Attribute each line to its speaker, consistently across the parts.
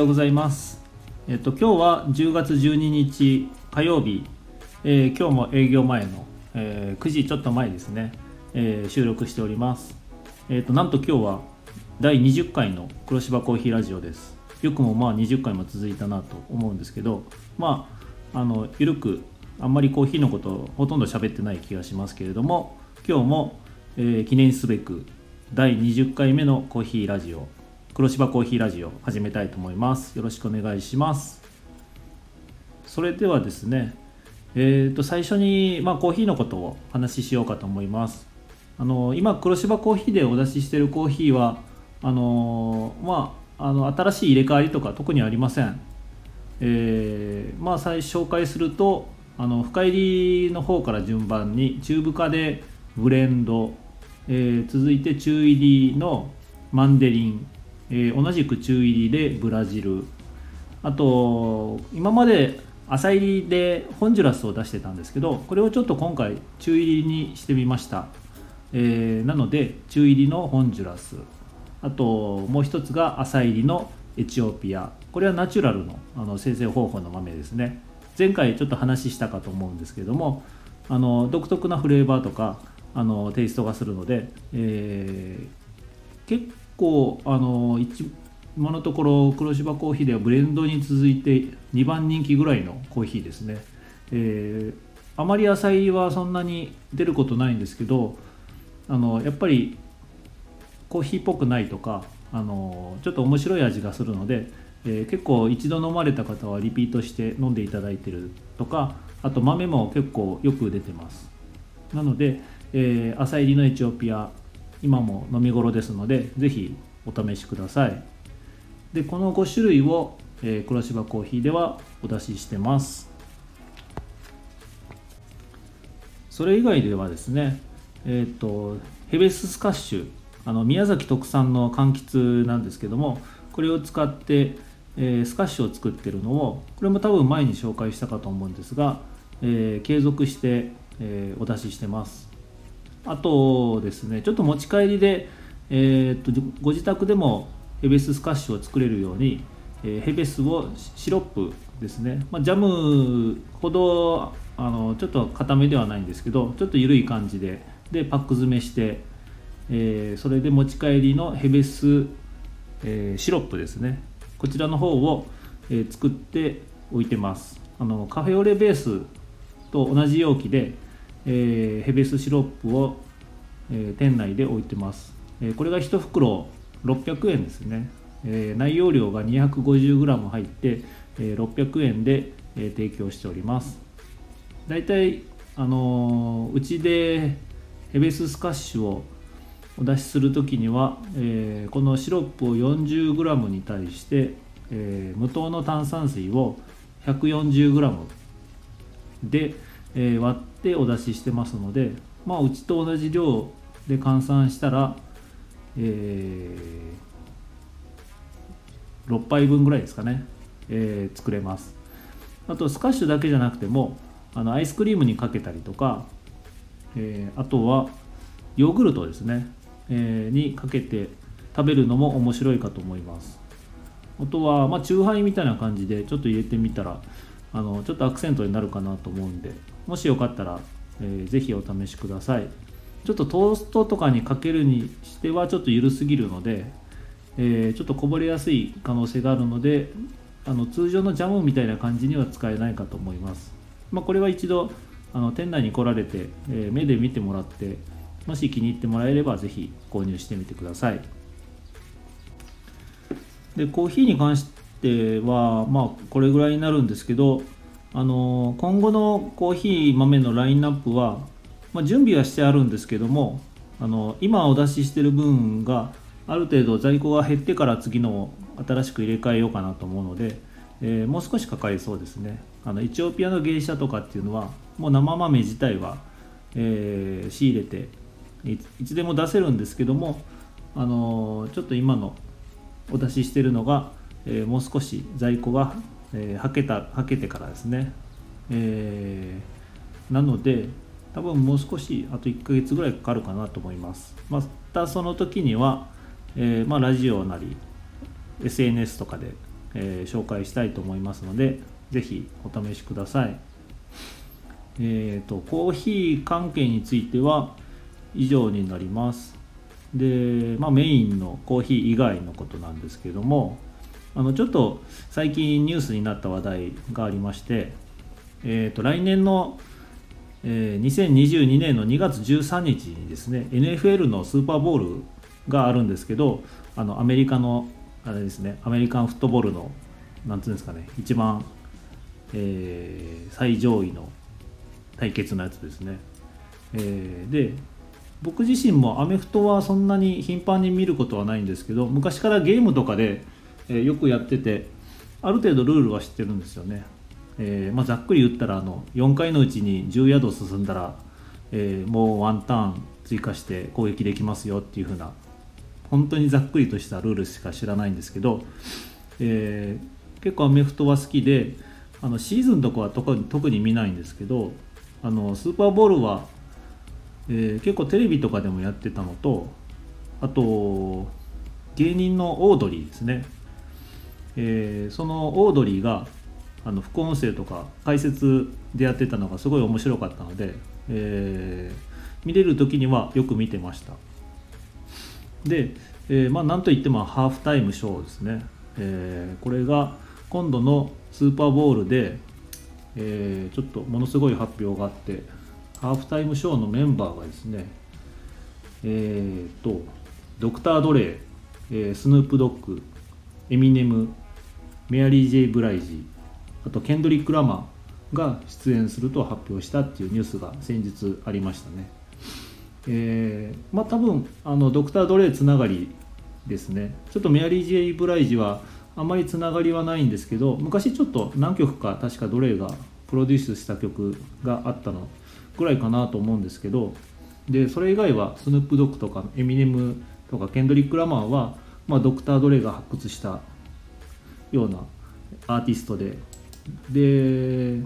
Speaker 1: おはようございます。えっと今日は10月12日火曜日、えー今日も営業前の、えー9時ちょっと前ですね、えー収録しております。えっとなんと今日は第20回の黒芝コーヒーラジオです。よくもまあ20回も続いたなと思うんですけど、まああのゆるくあんまりコーヒーのことほとんど喋ってない気がしますけれども、今日も、え記念すべく第20回目のコーヒーラジオ黒芝コーヒーラジオ始めたいと思います。よろしくお願いします。それではですねえー、と最初に、まあ、コーヒーのことをお話ししようかと思います。あの今黒芝コーヒーでお出ししてるコーヒーはあのまああの新しい入れ替わりとか特にありません。えーまあ最初紹介するとあの深入りの方から順番に中深でブレンド、えー続いて中入りのマンデリン、えー同じく中入りでブラジル。あと今まで浅入りでホンジュラスを出してたんですけどこれをちょっと今回中入りにしてみました、えーなので中入りのホンジュラス。あともう一つが浅入りのエチオピア。これはナチュラルのあの生成方法の豆ですね。前回ちょっと話したかと思うんですけどもあの独特なフレーバーとかあのテイストがするので、えー結構あの今のところ黒芝コーヒーではブレンドに続いて2番人気ぐらいのコーヒーですね、えーあまり野菜はそんなに出ることないんですけどあのやっぱりコーヒーっぽくないとかあのちょっと面白い味がするので、えー結構一度飲まれた方はリピートして飲んでいただいてるとかあと豆も結構よく出てます。なので、えー朝入りのエチオピア今も飲み頃ですのでぜひお試しください。でこの5種類を、えー黒芝コーヒーではお出ししてます。それ以外ではですねえっ、とヘベススカッシュあの宮崎特産の柑橘なんですけどもこれを使って、えースカッシュを作ってるのをこれも多分前に紹介したかと思うんですが、えー継続して、えーお出ししてます。あとですねちょっと持ち帰りで、えーっとご自宅でもヘベススカッシュを作れるように、えーヘベスをシロップですね、まあ、ジャムほどあのちょっと固めではないんですけどちょっと緩い感じででパック詰めして、えーそれで持ち帰りのヘベス、えーシロップですね。こちらの方を、えー作っておいてます。あのカフェオレベースと同じ容器で、えーヘベスシロップを、えー店内で置いてます、えーこれが1袋600円ですね、えー内容量が 250g 入って、えー600円で、えー提供しております。だいたいあのうちでヘベススカッシュをお出しする時には、えーこのシロップを 40g に対して、えー無糖の炭酸水を 140g で、えー割ってお出ししてますので、まあ、うちと同じ量で換算したら、えー6杯分ぐらいですかね、えー作れます。あとスカッシュだけじゃなくてもあのアイスクリームにかけたりとか、えーあとはヨーグルトですね、えーにかけて食べるのも面白いかと思います。あとは、まあ、チューハイみたいな感じでちょっと入れてみたらあのちょっとアクセントになるかなと思うんで。もしよかったら、えーぜひお試しください。ちょっとトーストとかにかけるにしてはちょっと緩すぎるので、えーちょっとこぼれやすい可能性があるのであの通常のジャムみたいな感じには使えないかと思います、まあ、これは一度あの店内に来られて、えー目で見てもらってもし気に入ってもらえればぜひ購入してみてください。でコーヒーに関してはまあこれぐらいになるんですけどあの今後のコーヒー豆のラインナップは、まあ、準備はしてあるんですけどもあの今お出ししてる分がある程度在庫が減ってから次のを新しく入れ替えようかなと思うので、えーもう少しかかりそうですね。あのエチオピアの芸者とかっていうのはもう生豆自体は、えー仕入れていつでも出せるんですけどもあのちょっと今のお出ししてるのが、えもう少し在庫が、えーはけたはけてからですね、えーなので多分もう少しあと1ヶ月ぐらいかかるかなと思いますまたその時には、えーまあ、ラジオなり SNS とかで、えー、紹介したいと思いますので是非お試しください。えーと、コーヒー関係については以上になります。で、まあ、メインのコーヒー以外のことなんですけどもあのちょっと最近ニュースになった話題がありまして、えーと、来年の、えー、2022年の2月13日にですね NFL のスーパーボールがあるんですけどあのアメリカのあれですねアメリカンフットボールのなんていうんですかね一番、えー、最上位の対決のやつですね、えー、で僕自身もアメフトはそんなに頻繁に見ることはないんですけど昔からゲームとかで、え、よくやっててある程度ルールは知ってるんですよね、えー、まあ、ざっくり言ったらあの4回のうちに10ヤード進んだら、えもうワンターン追加して攻撃できますよっていう風な本当にざっくりとしたルールしか知らないんですけど、えー、結構アメフトは好きであのシーズンとかは特に特に見ないんですけどあのスーパーボールは、え、結構テレビとかでもやってたのとあと芸人のオードリーですね、えー、そのオードリーがあの副音声とか解説でやってたのがすごい面白かったので、えー、見れる時にはよく見てました。で、えー、まあなんといってもハーフタイムショーですね、えー、これが今度のスーパーボールで、えー、ちょっとものすごい発表があってハーフタイムショーのメンバーがですねえっ、とドクター・ドレイ、えー、スヌープ・ドッグエミネムメアリー・ジェイ・ブライジあとケンドリック・ラマーが出演すると発表したっていうニュースが先日ありましたね。えー、まあ多分あのドクター・ドレイつながりですねちょっとメアリー・ジェイ・ブライジはあんまりつながりはないんですけど昔ちょっと何曲か確かドレイがプロデュースした曲があったのぐらいかなと思うんですけどでそれ以外はスヌープ・ドッグとかエミネムとかケンドリック・ラマーは、まあ、ドクター・ドレイが発掘したようなアーティストで。で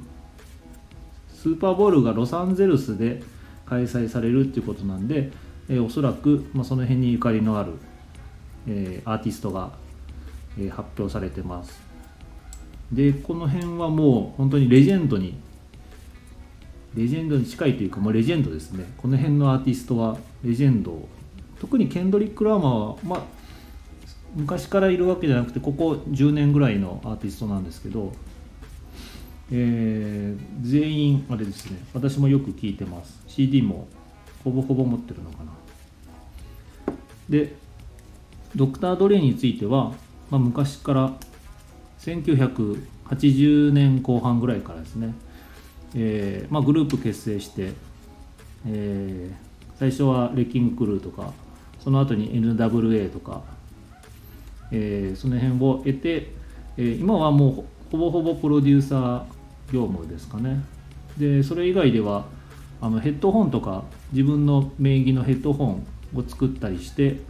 Speaker 1: スーパーボールがロサンゼルスで開催されるっていうことなんで、えー、おそらく、まあ、その辺にゆかりのある、えー、アーティストが、えー、発表されてます。でこの辺はもう本当にレジェンドにレジェンドに近いというかもうレジェンドですね。この辺のアーティストはレジェンド特にケンドリック・ラーマーは、まあ、昔からいるわけじゃなくてここ10年ぐらいのアーティストなんですけどえー、全員あれですね私もよく聞いてます。CD もほぼほぼ持ってるのかな。でドクター・ドレイについては、まあ、昔から1980年後半ぐらいからですね、えーまあ、グループ結成して、えー、最初はレッキングクルーとかその後に NWA とか、えー、その辺を得て、えー、今はもうほぼほぼプロデューサー業務ですかね。でそれ以外ではあのヘッドホンとか自分の名義のヘッドホンを作ったりして、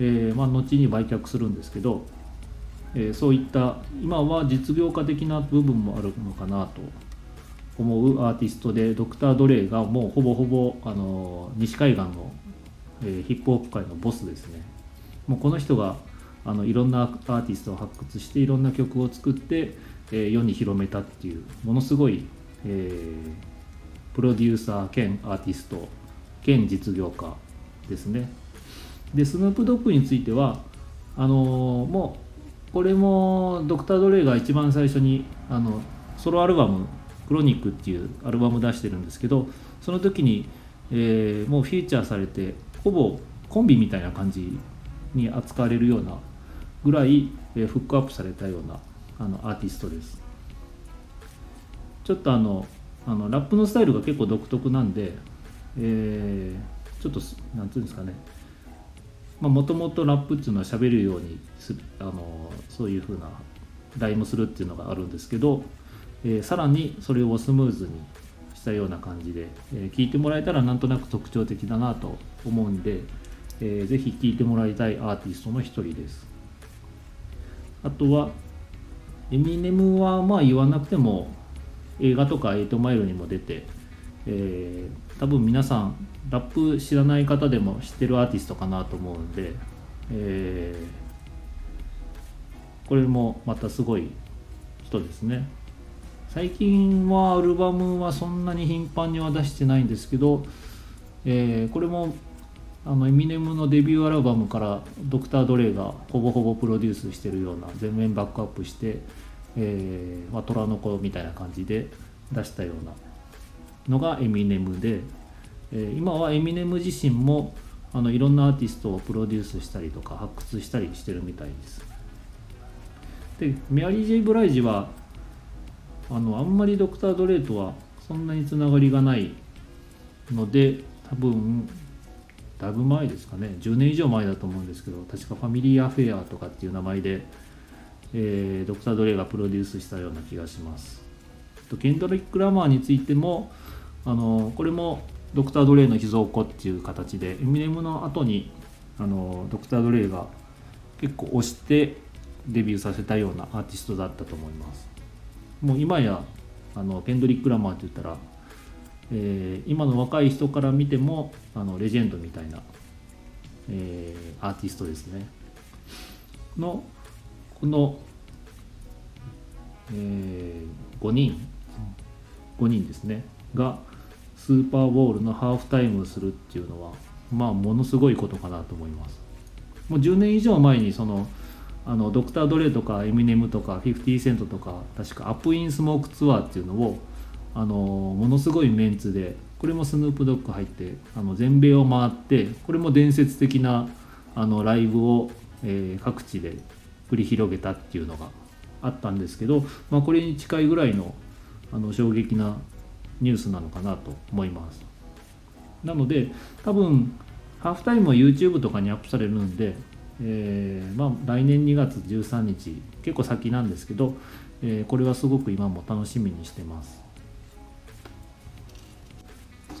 Speaker 1: えー、まあ、後に売却するんですけど、えー、そういった今は実業家的な部分もあるのかなと思うアーティストでドクター・ドレイがもうほぼほぼあの西海岸の、えー、ヒップホップ界のボスですね。もうこの人があのいろんなアーティストを発掘していろんな曲を作ってえー、世に広めたっていうものすごい、えー、プロデューサー兼アーティスト兼実業家ですね。でスヌープドッグについてはあのー、もうこれもドクター・ドレイが一番最初にあのソロアルバム「クロニック」っていうアルバム出してるんですけどその時に、えー、もうフィーチャーされてほぼコンビみたいな感じに扱われるようなぐらい、え、フックアップされたようなあのアーティストです。ちょっとあのあのラップのスタイルが結構独特なんで、えー、ちょっとなんていうんですかね。もともとラップっていうのは喋るようにするあのそういうふうなライムするっていうのがあるんですけど、えー、さらにそれをスムーズにしたような感じで、えー、聞いてもらえたらなんとなく特徴的だなと思うんで、えー、ぜひ聴いてもらいたいアーティストの一人です。あとはエミネムはまあ言わなくても映画とか8マイルにも出て、えー、多分皆さんラップ知らない方でも知ってるアーティストかなと思うんで、えー、これもまたすごい人ですね。最近はアルバムはそんなに頻繁には出してないんですけど、えー、これもあのエミネムのデビューアルバムからドクター・ドレイがほぼほぼプロデュースしてるような全面バックアップして、えーまあ、虎の子みたいな感じで出したようなのがエミネムで、えー、今はエミネム自身もあのいろんなアーティストをプロデュースしたりとか発掘したりしてるみたいです。でメアリー・ジェイ・ブライジはあのあんまりドクター・ドレイとはそんなにつながりがないので多分だいぶ前ですかね。10年以上前だと思うんですけど確かファミリーアフェアとかっていう名前で、えー、ドクター・ドレイがプロデュースしたような気がします。とケンドリック・ラマーについてもあのこれもドクター・ドレイの秘蔵庫っていう形でエミネムの後にあのドクター・ドレイが結構推してデビューさせたようなアーティストだったと思います。もう今やあのケンドリック・ラマーって言ったらえー、今の若い人から見てもあのレジェンドみたいな、えー、アーティストですね。のこの、えー、5人5人ですね。がスーパーボールのハーフタイムをするっていうのはまあものすごいことかなと思います。もう10年以上前にそのあのドクター・ドレイとかエミネムとか50セントとか確かアップ・イン・スモークツアーっていうのをあのものすごいメンツでこれもスヌープドッグ入ってあの全米を回ってこれも伝説的なあのライブを、えー、各地で繰り広げたっていうのがあったんですけど、まあ、これに近いぐらいのあの衝撃なニュースなのかなと思います。なので多分ハーフタイムは YouTube とかにアップされるんで、えー、まあ、来年2月13日結構先なんですけど、えー、これはすごく今も楽しみにしてます。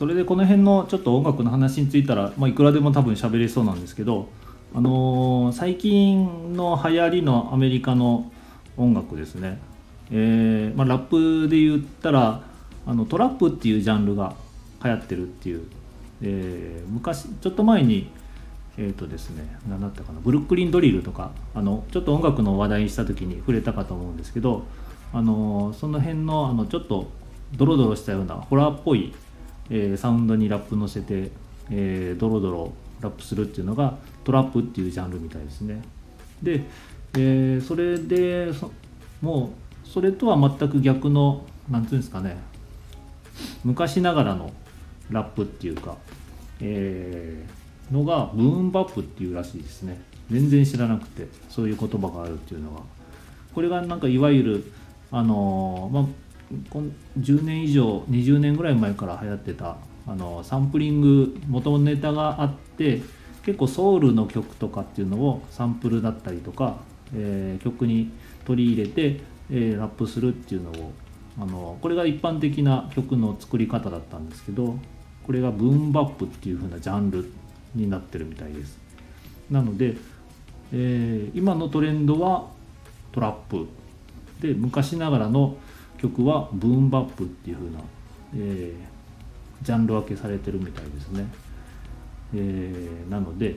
Speaker 1: それでこの辺のちょっと音楽の話についたら、まあ、いくらでも多分喋れそうなんですけど、あのー、最近の流行りのアメリカの音楽ですね、えーまあ、ラップで言ったらあのトラップっていうジャンルが流行ってるっていう、えー、昔ちょっと前にえっ、ー、とですね何だったかなブルックリンドリルとかあのちょっと音楽の話題にした時に触れたかと思うんですけどあのその辺のあのちょっとドロドロしたようなホラーっぽいえー、サウンドにラップ乗せて、えー、ドロドロラップするっていうのがトラップっていうジャンルみたいですね。で、えー、それでもうそれとは全く逆の何ていうんですかね昔ながらのラップっていうか、えー、のがブーンバップっていうらしいですね。全然知らなくてそういう言葉があるっていうのはこれがなんかいわゆるあのー、まあ10年以上20年ぐらい前から流行ってたあのサンプリング元ネタがあって結構ソウルの曲とかっていうのをサンプルだったりとか、えー、曲に取り入れて、えー、ラップするっていうのをあのこれが一般的な曲の作り方だったんですけどこれがブーンバップっていう風なジャンルになってるみたいです。なので、えー、今のトレンドはトラップ。で昔ながらの曲はブーンバップっていう風な、えー、ジャンル分けされてるみたいですね、えー、なので、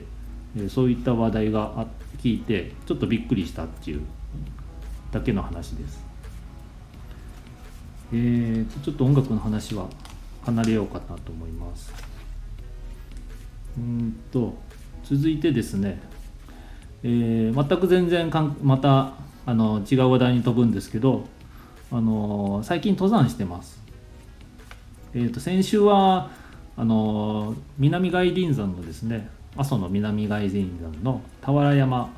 Speaker 1: えー、そういった話題があ聞いてちょっとびっくりしたっていうだけの話です。えー、ちょっと音楽の話は離れようかなと思います。うんと続いてですね、えー、全く全然かんまたあの違う話題に飛ぶんですけどあの最近登山してます。えーと、先週はあの南外輪山のですね阿蘇の南外輪山の俵山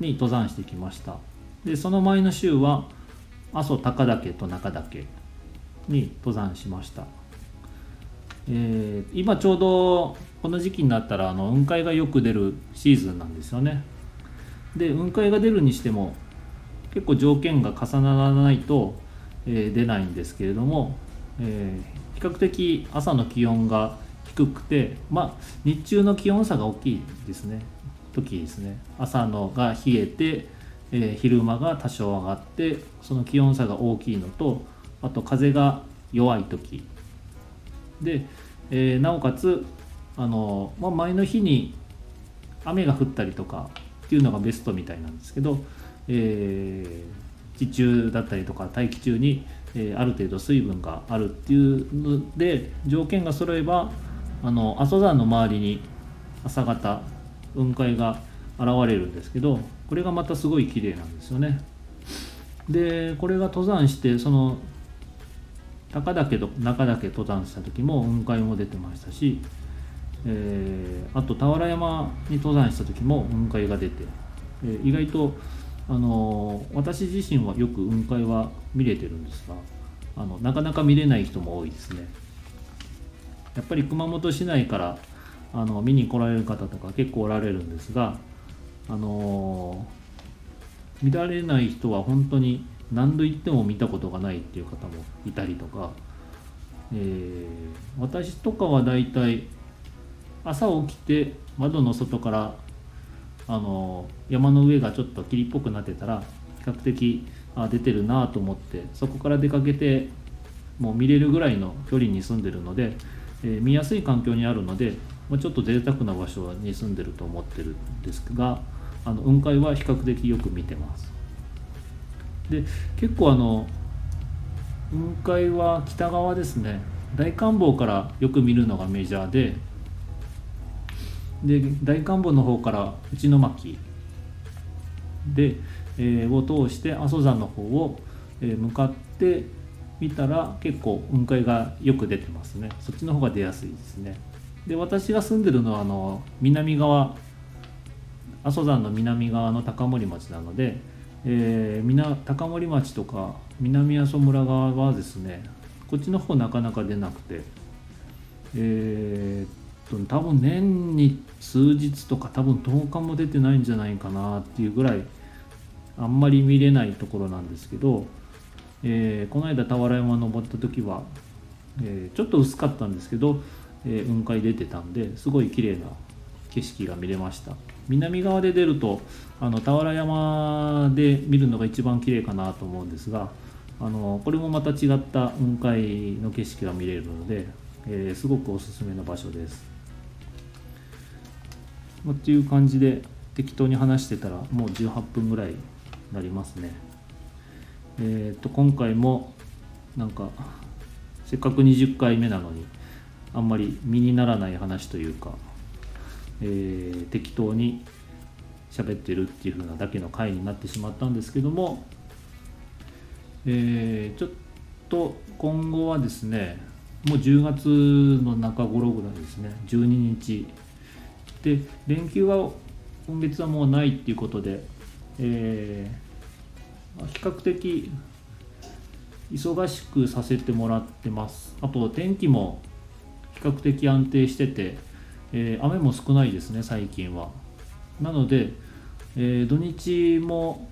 Speaker 1: に登山してきました。でその前の週は阿蘇高岳と中岳に登山しました、えー、今ちょうどこの時期になったらあの雲海がよく出るシーズンなんですよね。で雲海が出るにしても結構条件が重ならないとえ出ないんですけれども、え比較的朝の気温が低くて、まあ、日中の気温差が大きいですね。時ですね。朝のが冷えて、え昼間が多少上がってその気温差が大きいのとあと風が弱い時。で、えー、なおかつあの、まあ、前の日に雨が降ったりとかっていうのがベストみたいなんですけど、えー、地中だったりとか大気中に、えー、ある程度水分があるっていうので条件が揃えばあの阿蘇山の周りに朝方雲海が現れるんですけどこれがまたすごい綺麗なんですよね。でこれが登山してその高岳と中岳登山した時も雲海も出てましたし、えー、あと俵山に登山した時も雲海が出て、えー、意外と、あの、私自身はよく雲海は見れてるんですがあのなかなか見れない人も多いですね。やっぱり熊本市内からあの見に来られる方とか結構おられるんですが、あの見られない人は本当に何度言っても見たことがないっていう方もいたりとか、えー、私とかはだいたい朝起きて窓の外からあの山の上がちょっと霧っぽくなってたら比較的あ出てるなと思ってそこから出かけてもう見れるぐらいの距離に住んでるので、えー、見やすい環境にあるので、まあ、ちょっと贅沢な場所に住んでると思ってるんですがあの雲海は比較的よく見てます。で結構あの雲海は北側ですね大観峰からよく見るのがメジャーでで大観峰の方から内巻で、えー、を通して阿蘇山の方を、えー、向かって見たら結構雲海がよく出てますね。そっちの方が出やすいですね。で私が住んでるのはあの南側阿蘇山の南側の高森町なのでえー、高森町とか南阿蘇村側はですねこっちの方なかなか出なくてえー、っ多分年に数日とか多分10日も出てないんじゃないかなっていうぐらいあんまり見れないところなんですけど、えー、この間俵山登った時は、えー、ちょっと薄かったんですけど、えー、雲海出てたんですごい綺麗な景色が見れました。南側で出るとあの俵山で見るのが一番綺麗かなと思うんですがあのこれもまた違った雲海の景色が見れるので、えー、すごくおすすめの場所です。まっていう感じで適当に話してたらもう18分ぐらいなりますね。えっ、と今回もなんかせっかく20回目なのにあんまり身にならない話というかえー、適当に喋ってるっていう風なだけの回になってしまったんですけども、えー、ちょっと今後はですねもう10月の中頃ぐらいですね12日で連休は今月はもうないっていうことで、えー、比較的忙しくさせてもらってます。あと天気も比較的安定しててえー、雨も少ないですね最近は。なので、えー、土日も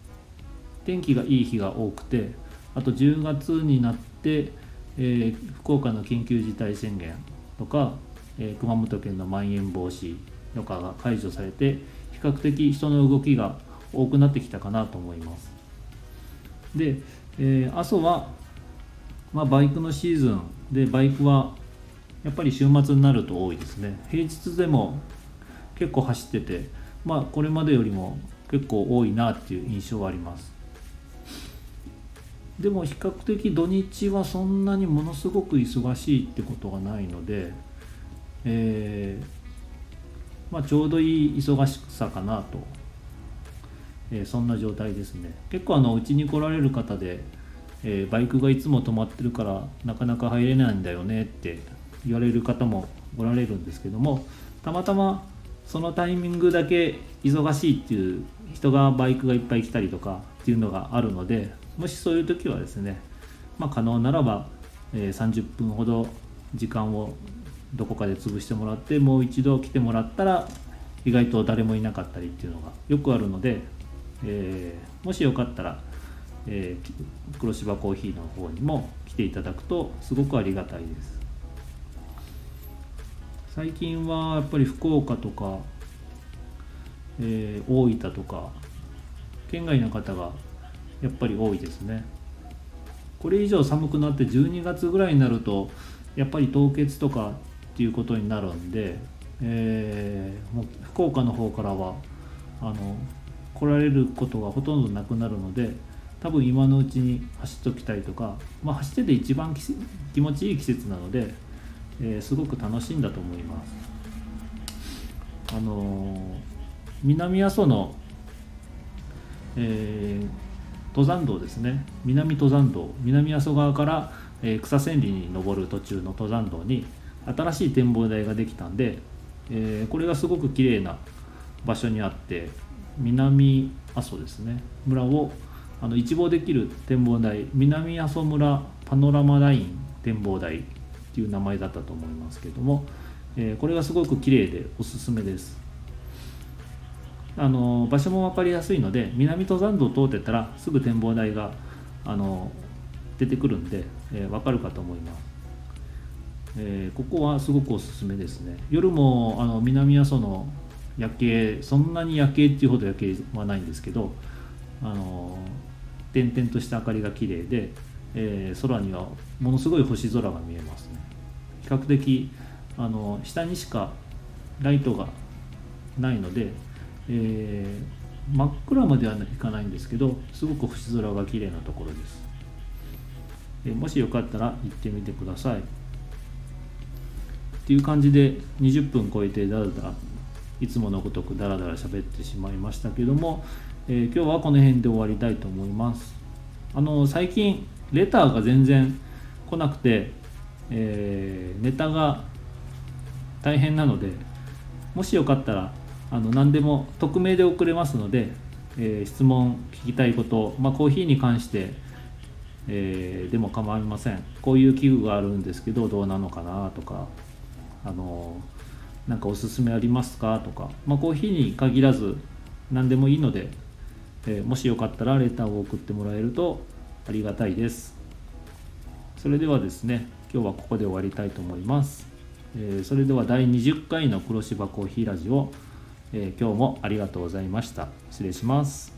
Speaker 1: 天気がいい日が多くてあと10月になって、えー、福岡の緊急事態宣言とか、え熊本県のまん延防止とかが解除されて比較的人の動きが多くなってきたかなと思います。で、え阿蘇は、まあ、バイクのシーズンでバイクはやっぱり週末になると多いですね。平日でも結構走っててまあこれまでよりも結構多いなっていう印象はあります。でも比較的土日はそんなにものすごく忙しいってことがないので、えー、まあ、ちょうどいい忙しさかなと、えー、そんな状態ですね。結構あのうちに来られる方で、えー、バイクがいつも止まってるからなかなか入れないんだよねって言われる方もおられるんですけどもたまたまそのタイミングだけ忙しいっていう人がバイクがいっぱい来たりとかっていうのがあるのでもしそういう時はですね、まあ、可能ならば、えー、30分ほど時間をどこかで潰してもらってもう一度来てもらったら意外と誰もいなかったりっていうのがよくあるので、えー、もしよかったら、えー、黒芝コーヒーの方にも来ていただくとすごくありがたいです。最近はやっぱり福岡とか、えー、大分とか県外の方がやっぱり多いですねこれ以上寒くなって12月ぐらいになるとやっぱり凍結とかっていうことになるんで、えー、もう福岡の方からはあの来られることがほとんどなくなるので多分今のうちに走っておきたいとか、まあ、走ってて一番気持ちいい季節なので、えー、すごく楽しいんだと思います。あのー、南阿蘇の、えー、登山道ですね南登山道南阿蘇側から、え草千里に登る途中の登山道に新しい展望台ができたんで、えこれがすごく綺麗な場所にあって南阿蘇ですね。村をあの一望できる展望台南阿蘇村パノラマライン展望台っていう名前だったと思いますけども、えー、これがすごく綺麗でおすすめです。あの場所も分かりやすいので南登山道を通ってたらすぐ展望台があの出てくるんで、えー、分かるかと思います、えー、ここはすごくおすすめですね。夜もあの南阿蘇の夜景そんなに夜景っていうほど夜景はないんですけどあの点々とした明かりが綺麗で、えー、空にはものすごい星空が見えますね。比較的あの下にしかライトがないので、えー、真っ暗まではいかないんですけどすごく星空が綺麗なところです、え、もしよかったら行ってみてください。っていう感じで20分超えてだらだらいつものごとくダラダラ喋ってしまいましたけども、えー、今日はこの辺で終わりたいと思います。あの最近レターが全然来なくて、えー、ネタが大変なのでもしよかったらあの何でも匿名で送れますので、えー、質問聞きたいこと、まあ、コーヒーに関して、えー、でも構いません。こういう器具があるんですけどどうなのかなとかあのなんかおすすめありますかとか、まあ、コーヒーに限らず何でもいいので、えー、もしよかったらレターを送ってもらえるとありがたいです。それではですね今日はここで終わりたいと思います、えー、それでは第20回の黒芝コーヒーラジオ、えー、今日もありがとうございました。失礼します。